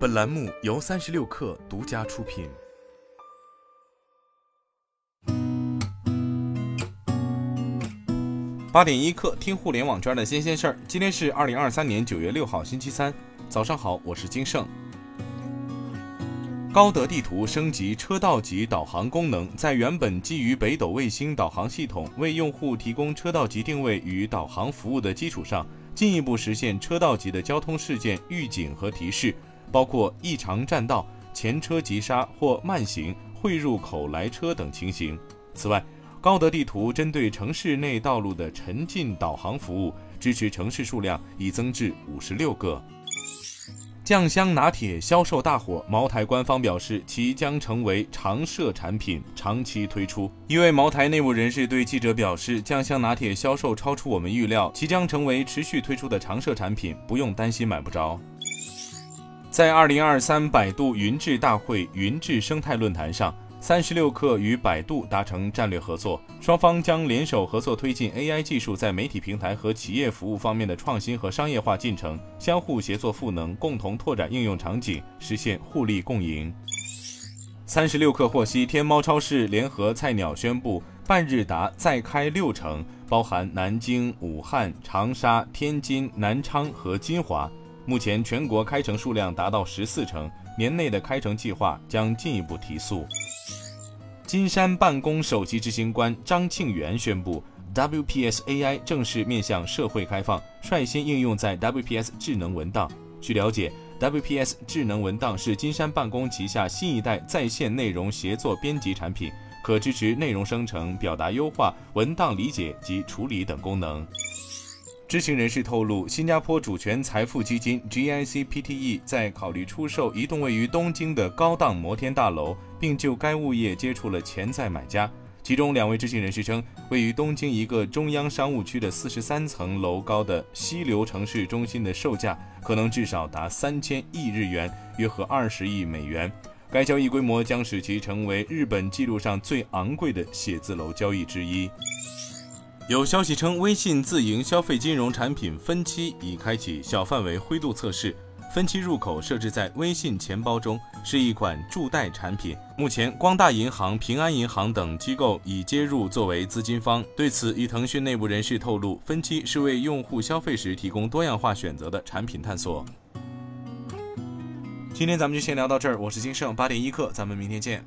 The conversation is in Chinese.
本栏目由三十六氪独家出品。八点一刻，听互联网圈的新鲜事儿。今天是二零二三年九月六号，星期三，早上好，我是金盛。高德地图升级车道级导航功能，在原本基于北斗卫星导航系统为用户提供车道级定位与导航服务的基础上，进一步实现车道级的交通事件预警和提示，包括异常占道、前车急刹或慢行、汇入口来车等情形。此外，高德地图针对城市内道路的沉浸导航服务，支持城市数量已增至五十六个。酱香拿铁销售大火，茅台官方表示其将成为常设产品，长期推出。一位茅台内部人士对记者表示，酱香拿铁销售超出我们预料，其将成为持续推出的常设产品，不用担心买不着。在二零二三百度云智大会云智生态论坛上。三十六氪与百度达成战略合作，双方将联手合作推进 AI 技术在媒体平台和企业服务方面的创新和商业化进程，相互协作赋能，共同拓展应用场景，实现互利共赢。三十六氪获悉，天猫超市联合菜鸟宣布，半日达再开六城，包含南京、武汉、长沙、天津、南昌和金华。目前全国开城数量达到十四城，年内的开城计划将进一步提速。金山办公首席执行官张庆元宣布，WPS AI 正式面向社会开放，率先应用在 WPS 智能文档。据了解，WPS 智能文档是金山办公旗下新一代在线内容协作编辑产品，可支持内容生成、表达优化、文档理解及处理等功能。知情人士透露，新加坡主权财富基金 GIC Pte 在考虑出售一栋位于东京的高档摩天大楼，并就该物业接触了潜在买家。其中两位知情人士称，位于东京一个中央商务区的四十三层楼高的溪流城市中心的售价可能至少达三千亿日元，约合二十亿美元。该交易规模将使其成为日本记录上最昂贵的写字楼交易之一。有消息称，微信自营消费金融产品分期已开启小范围灰度测试。分期入口设置在微信钱包中，是一款助贷产品。目前，光大银行、平安银行等机构已接入作为资金方。对此，一腾讯内部人士透露，分期是为用户消费时提供多样化选择的产品探索。今天咱们就先聊到这儿，我是金盛八点一刻，咱们明天见。